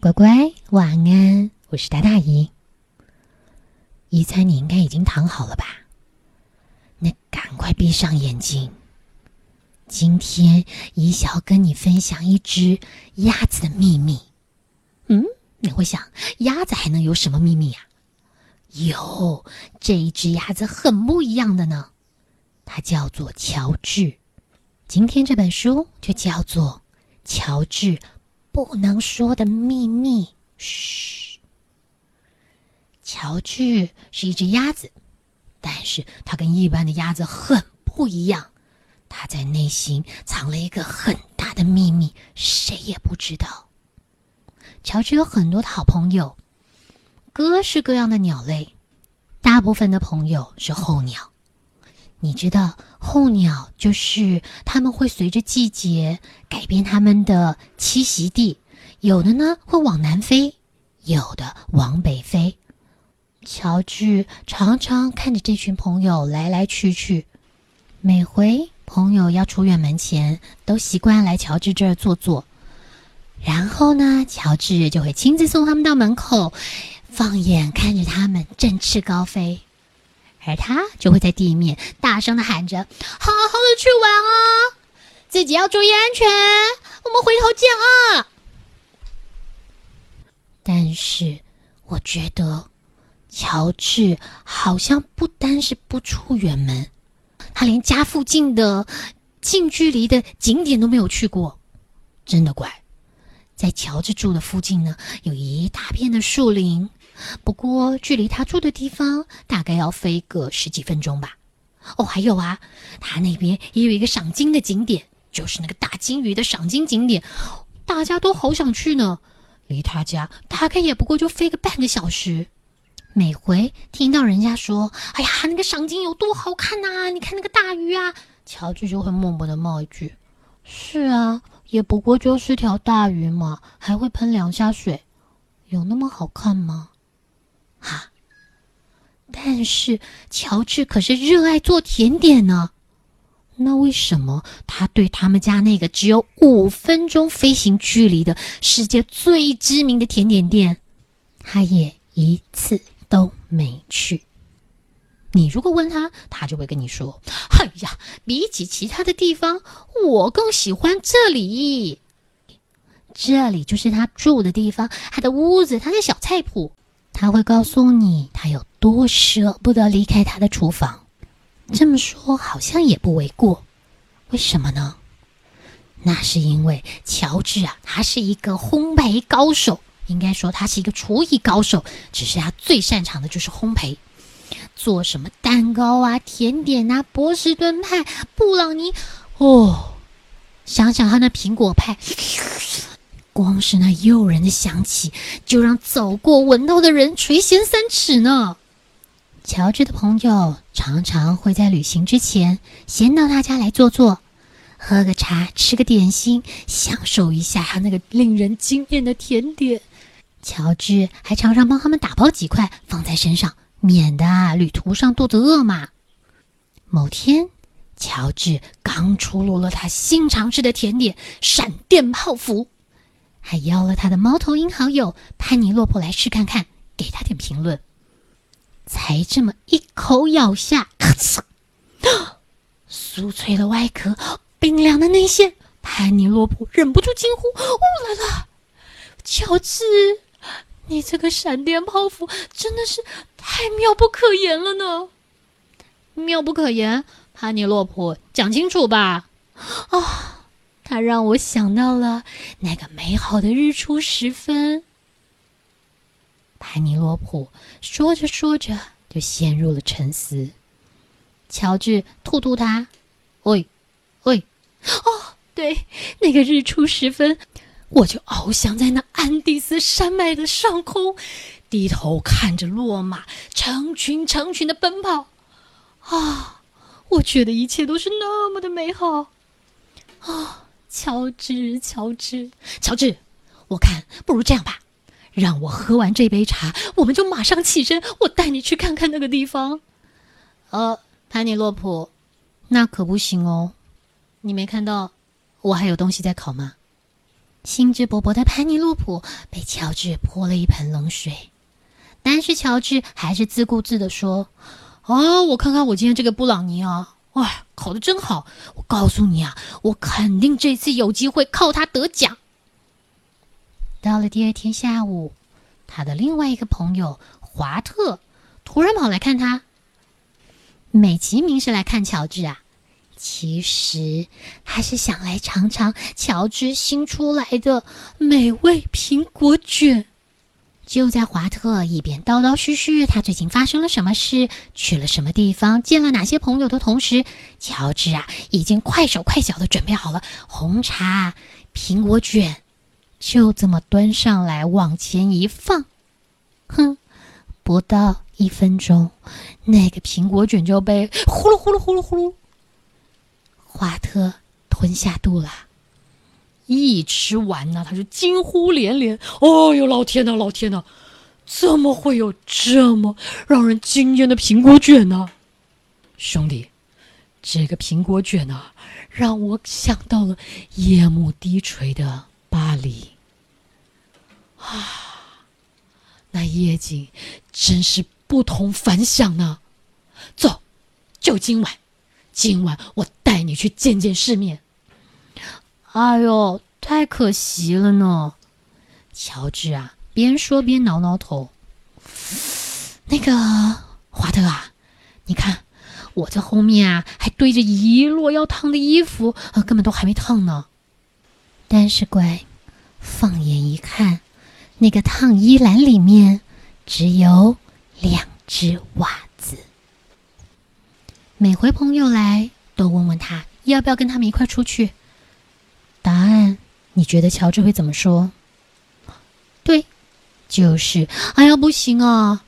乖乖，晚安！我是大大姨。一餐你应该已经躺好了吧？那赶快闭上眼睛。今天姨想要跟你分享一只鸭子的秘密。嗯，你会想，鸭子还能有什么秘密呀？有，这一只鸭子很不一样的呢。它叫做乔治。今天这本书就叫做《乔治》。不能说的秘密。嘘，乔治是一只鸭子，但是它跟一般的鸭子很不一样。它在内心藏了一个很大的秘密，谁也不知道。乔治有很多的好朋友，各式各样的鸟类，大部分的朋友是候鸟。你知道候鸟就是它们会随着季节改变它们的栖息地，有的呢会往南飞，有的往北飞。乔治常常看着这群朋友来来去去，每回朋友要出远门前，都习惯来乔治这儿坐坐，然后呢，乔治就会亲自送他们到门口，放眼看着他们振翅高飞。而他就会在地面大声的喊着：“好好的去玩啊，自己要注意安全，我们回头见啊！”但是，我觉得乔治好像不单是不出远门，他连家附近的近距离的景点都没有去过。真的怪，在乔治住的附近呢，有一大片的树林。不过，距离他住的地方大概要飞个十几分钟吧。哦，还有啊，他那边也有一个赏金的景点，就是那个大金鱼的赏金景点，大家都好想去呢。离他家大概也不过就飞个半个小时。每回听到人家说：“哎呀，那个赏金有多好看呐！你看那个大鱼啊！”乔治就会默默的冒一句：“是啊，也不过就是条大鱼嘛，还会喷两下水，有那么好看吗？”哈，但是乔治可是热爱做甜点呢。那为什么他对他们家那个只有五分钟飞行距离的世界最知名的甜点店，他也一次都没去？你如果问他，他就会跟你说：“哎呀，比起其他的地方，我更喜欢这里。这里就是他住的地方，他的屋子，他的小菜谱。”他会告诉你他有多舍不得离开他的厨房，这么说好像也不为过。为什么呢？那是因为乔治啊，他是一个烘焙高手，应该说他是一个厨艺高手。只是他最擅长的就是烘焙，做什么蛋糕啊、甜点啊、波士顿派、布朗尼。哦，想想他那苹果派。光是那诱人的香气，就让走过闻到的人垂涎三尺呢。乔治的朋友常常会在旅行之前先到他家来坐坐，喝个茶，吃个点心，享受一下他那个令人惊艳的甜点。乔治还常常帮他们打包几块放在身上，免得旅途上肚子饿嘛。某天，乔治刚出炉了他新尝试的甜点——闪电泡芙。还邀了他的猫头鹰好友潘尼洛普来试看看，给他点评论。才这么一口咬下，咔嚓！酥脆的外壳，冰凉的内馅，潘尼洛普忍不住惊呼：“呜啦啦！乔治，你这个闪电泡芙真的是太妙不可言了呢！”妙不可言，潘尼洛普讲清楚吧！啊！它让我想到了那个美好的日出时分。潘尼洛普说着说着就陷入了沉思。乔治吐吐他，喂，喂，哦，对，那个日出时分，我就翱翔在那安第斯山脉的上空，低头看着骆马成群成群的奔跑。啊，我觉得一切都是那么的美好。啊。乔治，乔治，乔治，我看不如这样吧，让我喝完这杯茶，我们就马上起身，我带你去看看那个地方。呃，潘尼洛普，那可不行哦，你没看到我还有东西在烤吗？兴致勃勃的潘尼洛普被乔治泼了一盆冷水，但是乔治还是自顾自的说：“啊，我看看我今天这个布朗尼啊，哇，考的真好！我告诉你啊，我肯定这次有机会靠它得奖。”到了第二天下午，他的另外一个朋友华特突然跑来看他。美其名是来看乔治啊，其实他是想来尝尝乔治新出来的美味苹果卷。就在华特一边叨叨絮絮他最近发生了什么事、去了什么地方、见了哪些朋友的同时，乔治啊已经快手快脚的准备好了红茶、苹果卷，就这么端上来往前一放，哼，不到。一分钟，那个苹果卷就被呼噜呼噜呼噜呼噜，华特吞下肚了。一吃完呢，他就惊呼连连：“哦呦，老天呐，老天呐，怎么会有这么让人惊艳的苹果卷呢？兄弟，这个苹果卷啊，让我想到了夜幕低垂的巴黎啊，那夜景真是……”不同凡响呢，走，就今晚，今晚我带你去见见世面。哎呦，太可惜了呢！乔治啊，边说边挠挠头。那个华特啊，你看，我这后面啊还堆着一摞要烫的衣服，啊，根本都还没烫呢。但是乖，放眼一看，那个烫衣篮里面只有。两只袜子。每回朋友来，都问问他要不要跟他们一块出去。答案，你觉得乔治会怎么说？对，就是，哎呀，不行啊！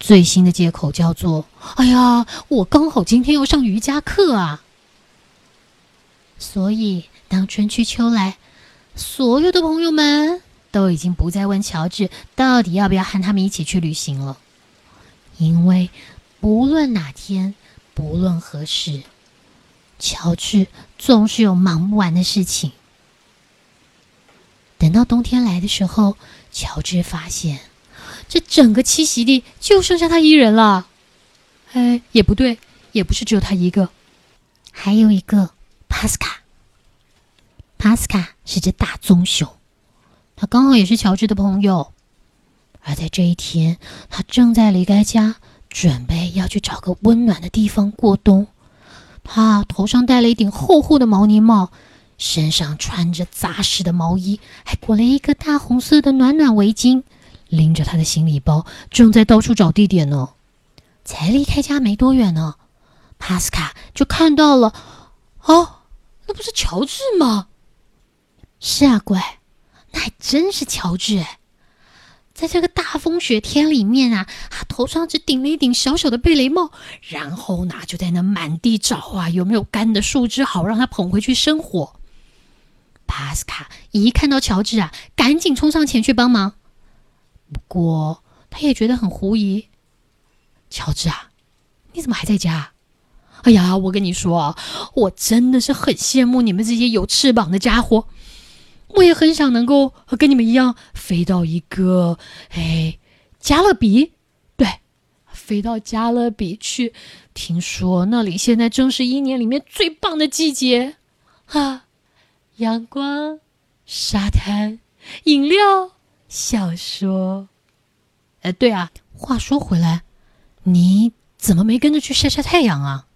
最新的借口叫做，哎呀，我刚好今天要上瑜伽课啊。所以，当春去秋来，所有的朋友们都已经不再问乔治到底要不要和他们一起去旅行了。因为不论哪天，不论何时，乔治总是有忙不完的事情。等到冬天来的时候，乔治发现这整个栖息地就剩下他一人了。哎，也不对，也不是只有他一个，还有一个帕斯卡。帕斯卡是只大棕熊，他刚好也是乔治的朋友。而在这一天，他正在离开家，准备要去找个温暖的地方过冬。他头上戴了一顶厚厚的毛呢帽，身上穿着扎实的毛衣，还裹了一个大红色的暖暖围巾。拎着他的行李包，正在到处找地点呢。才离开家没多远呢，帕斯卡就看到了。哦，那不是乔治吗？是啊，乖，那还真是乔治哎。在这个大风雪天里面啊，他头上只顶了一顶小小的贝雷帽，然后呢，就在那满地找啊，有没有干的树枝，好让他捧回去生火。阿斯卡一看到乔治啊，赶紧冲上前去帮忙。不过他也觉得很狐疑，乔治啊，你怎么还在家？哎呀，我跟你说啊，我真的是很羡慕你们这些有翅膀的家伙。我也很想能够跟你们一样飞到一个哎，加勒比，对，飞到加勒比去。听说那里现在正是一年里面最棒的季节啊，阳光、沙滩、饮料、小说。哎，对啊，话说回来，你怎么没跟着去晒晒太阳啊？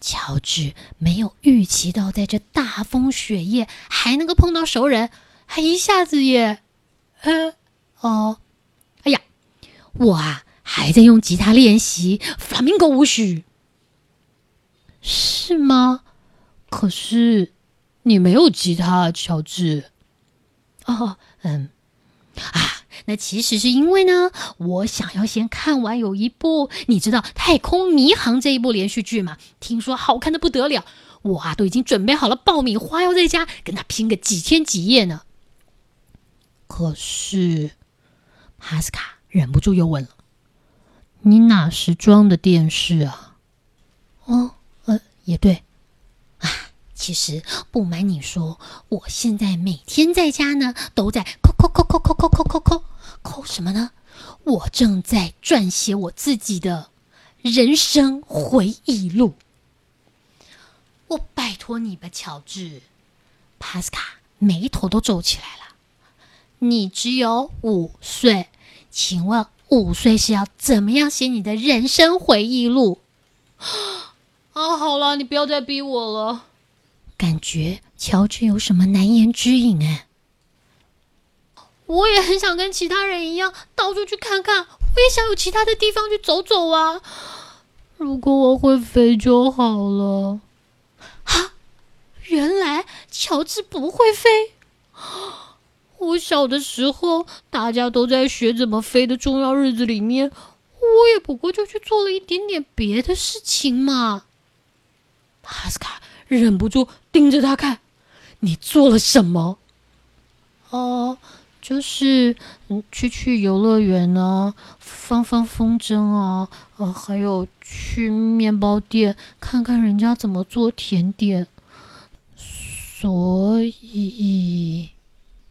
乔治没有预期到，在这大风雪夜还能够碰到熟人，还一下子也，呃，哦，哎呀，我啊还在用吉他练习弗拉明戈舞曲，是吗？可是你没有吉他，乔治。哦，嗯，啊。那其实是因为呢，我想要先看完有一部你知道《太空迷航》这一部连续剧嘛？听说好看的不得了，我啊都已经准备好了爆米花，要在家跟他拼个几天几夜呢。可是，哈斯卡忍不住又问了：“你哪时装的电视啊？”哦，呃，也对，啊，其实不瞒你说，我现在每天在家呢，都在抠抠抠抠抠抠抠抠抠抠什么呢？我正在撰写我自己的人生回忆录。我拜托你吧，乔治。帕斯卡眉头都皱起来了。你只有五岁，请问五岁是要怎么样写你的人生回忆录？啊，好了，你不要再逼我了。感觉乔治有什么难言之隐哎。我也很想跟其他人一样到处去看看，我也想有其他的地方去走走啊。如果我会飞就好了。啊，原来乔治不会飞。我小的时候，大家都在学怎么飞的重要日子里面，我也不过就去做了一点点别的事情嘛。帕斯卡忍不住盯着他看，你做了什么？哦，就是去去游乐园啊，放放风筝啊，呃，还有去面包店看看人家怎么做甜点。所以，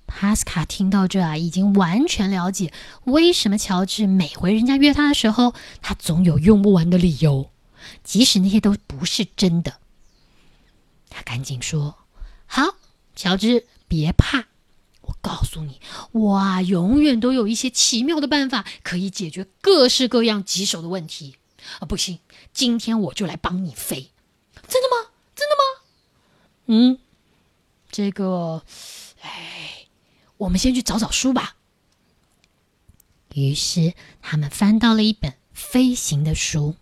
帕斯卡听到这啊，已经完全了解为什么乔治每回人家约他的时候，他总有用不完的理由，即使那些都不是真的。他赶紧说：“好，乔治，别怕，我告诉你，我啊，永远都有一些奇妙的办法可以解决各式各样棘手的问题。啊，不行，今天我就来帮你飞。真的吗？真的吗？嗯，这个，哎，我们先去找找书吧。于是他们翻到了一本飞行的书。”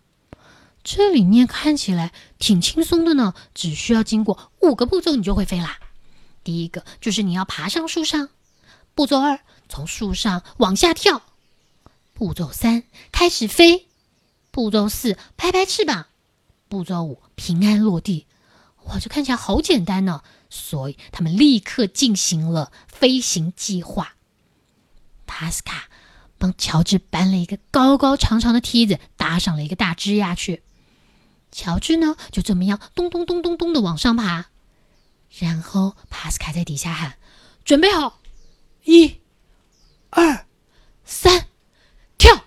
这里面看起来挺轻松的呢，只需要经过五个步骤，你就会飞啦。第一个就是你要爬上树上，步骤二从树上往下跳，步骤三开始飞，步骤四拍拍翅膀，步骤五平安落地。哇，这看起来好简单呢！所以他们立刻进行了飞行计划。帕斯卡帮乔治搬了一个高高长长的梯子，搭上了一个大枝桠去。乔治呢，就这么样咚咚咚咚咚的往上爬，然后帕斯卡在底下喊：“准备好，一、二、三，跳！”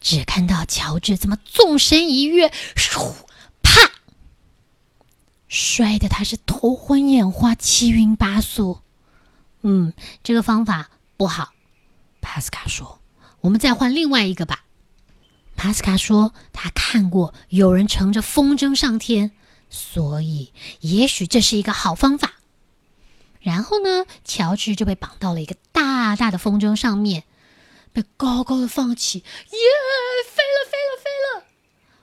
只看到乔治怎么纵身一跃，嗖，啪，摔得他是头昏眼花、七晕八素。嗯，这个方法不好，帕斯卡说：“我们再换另外一个吧。”帕斯卡说：“他看过有人乘着风筝上天，所以也许这是一个好方法。”然后呢，乔治就被绑到了一个大大的风筝上面，被高高的放起，耶，飞了，飞了，飞了！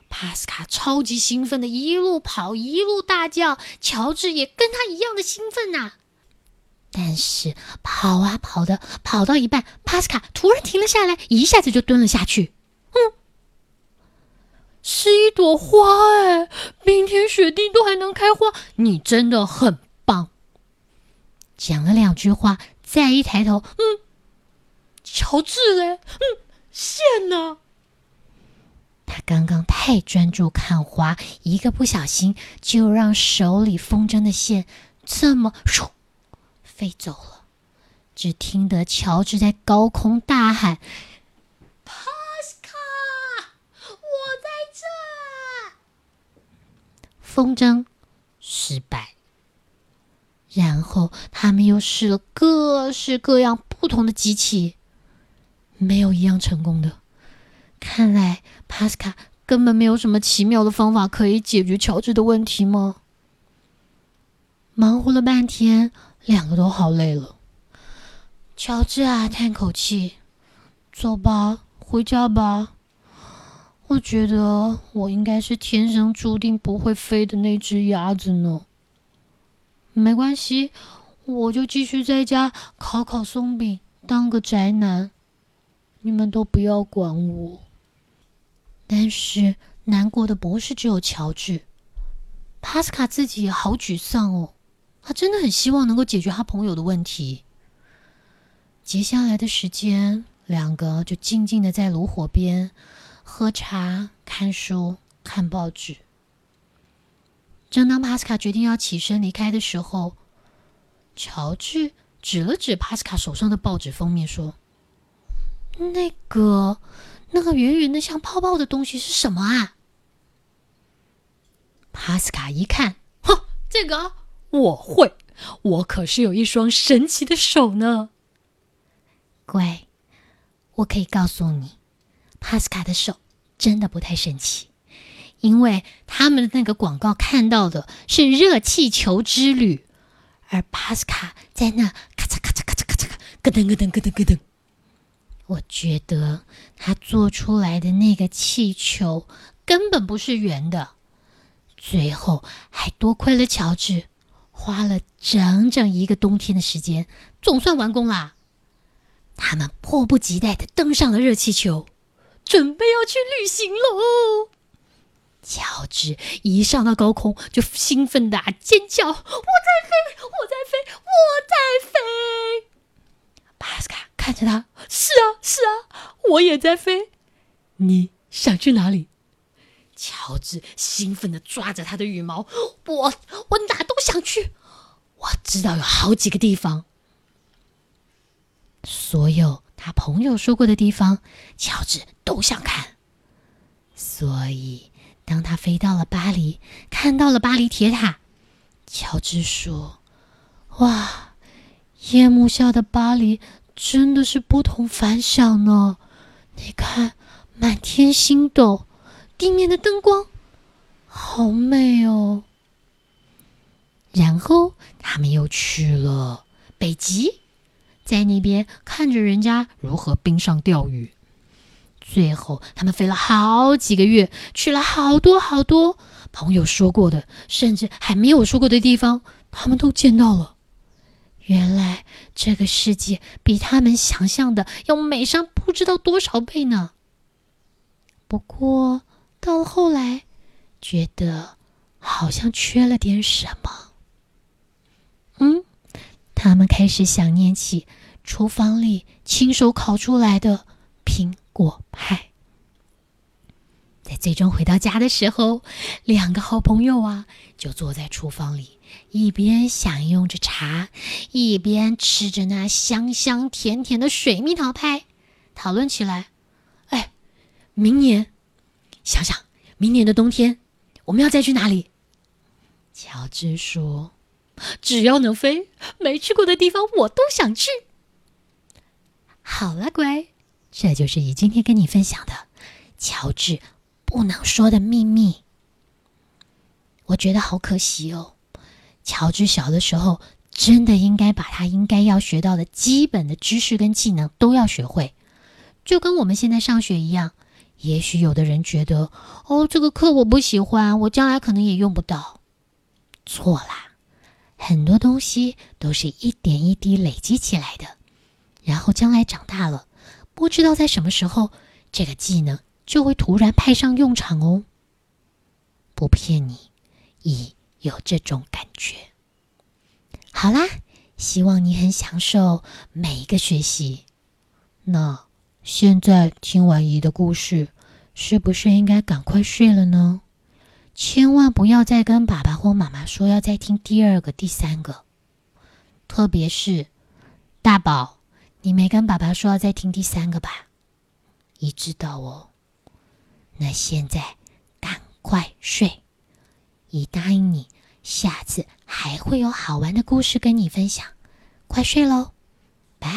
帕斯卡超级兴奋的一路跑，一路大叫，乔治也跟他一样的兴奋呐。但是跑啊跑的，跑到一半，帕斯卡突然停了下来，一下子就蹲了下去。是一朵花哎，冰天雪地都还能开花，你真的很棒。讲了两句话，再一抬头，嗯，乔治嘞，嗯，线呢？他刚刚太专注看花，一个不小心就让手里风筝的线这么咻飞走了。只听得乔治在高空大喊。风筝失败，然后他们又试了各式各样不同的机器，没有一样成功的。看来帕斯卡根本没有什么奇妙的方法可以解决乔治的问题吗？忙活了半天，两个都好累了。乔治啊，叹口气：“走吧，回家吧。”我觉得我应该是天生注定不会飞的那只鸭子呢。没关系，我就继续在家烤烤松饼，当个宅男。你们都不要管我。但是难过的不是只有乔治，帕斯卡自己也好沮丧哦。他真的很希望能够解决他朋友的问题。接下来的时间，两个就静静的在炉火边。喝茶、看书、看报纸。正当帕斯卡决定要起身离开的时候，乔治指了指帕斯卡手上的报纸封面，说：“那个，那个圆圆的像泡泡的东西是什么啊？”帕斯卡一看，哼，这个我会，我可是有一双神奇的手呢。乖，我可以告诉你，帕斯卡的手真的不太神奇。因为他们的那个广告看到的是热气球之旅，而帕斯卡在那咔嚓咔嚓咔嚓咔嚓咔，咯噔咯噔咯噔咯噔。我觉得他做出来的那个气球根本不是圆的。最后还多亏了乔治，花了整整一个冬天的时间，总算完工啦。他们迫不及待的登上了热气球，准备要去旅行喽。乔治一上到高空，就兴奋的尖叫：“我在飞，我在飞，我在飞！”帕斯卡看着他：“是啊，是啊，我也在飞。你想去哪里？”乔治兴奋的抓着他的羽毛：“我，我哪都想去。我知道有好几个地方，所有他朋友说过的地方，乔治都想看，所以。”当他飞到了巴黎，看到了巴黎铁塔，乔治说：“哇，夜幕下的巴黎真的是不同凡响呢！你看，满天星斗，地面的灯光，好美哦。”然后他们又去了北极，在那边看着人家如何冰上钓鱼。最后，他们飞了好几个月，去了好多好多朋友说过的，甚至还没有说过的地方，他们都见到了。原来这个世界比他们想象的要美上不知道多少倍呢。不过到了后来，觉得好像缺了点什么。嗯，他们开始想念起厨房里亲手烤出来的苹。果派，在最终回到家的时候，两个好朋友啊，就坐在厨房里，一边享用着茶，一边吃着那香香甜甜的水蜜桃派，讨论起来。哎，明年，想想明年的冬天，我们要再去哪里？乔治说：“只要能飞，没去过的地方我都想去。”好了，乖。这就是你今天跟你分享的乔治不能说的秘密。我觉得好可惜哦，乔治小的时候真的应该把他应该要学到的基本的知识跟技能都要学会，就跟我们现在上学一样。也许有的人觉得，哦，这个课我不喜欢，我将来可能也用不到。错啦，很多东西都是一点一滴累积起来的，然后将来长大了。不知道在什么时候，这个技能就会突然派上用场哦。不骗你，已有这种感觉。好啦，希望你很享受每一个学习。那现在听完姨的故事，是不是应该赶快睡了呢？千万不要再跟爸爸或妈妈说要再听第二个、第三个，特别是大宝。你没跟爸爸说要再听第三个吧？你知道哦。那现在赶快睡，姨答应你，下次还会有好玩的故事跟你分享。快睡喽。拜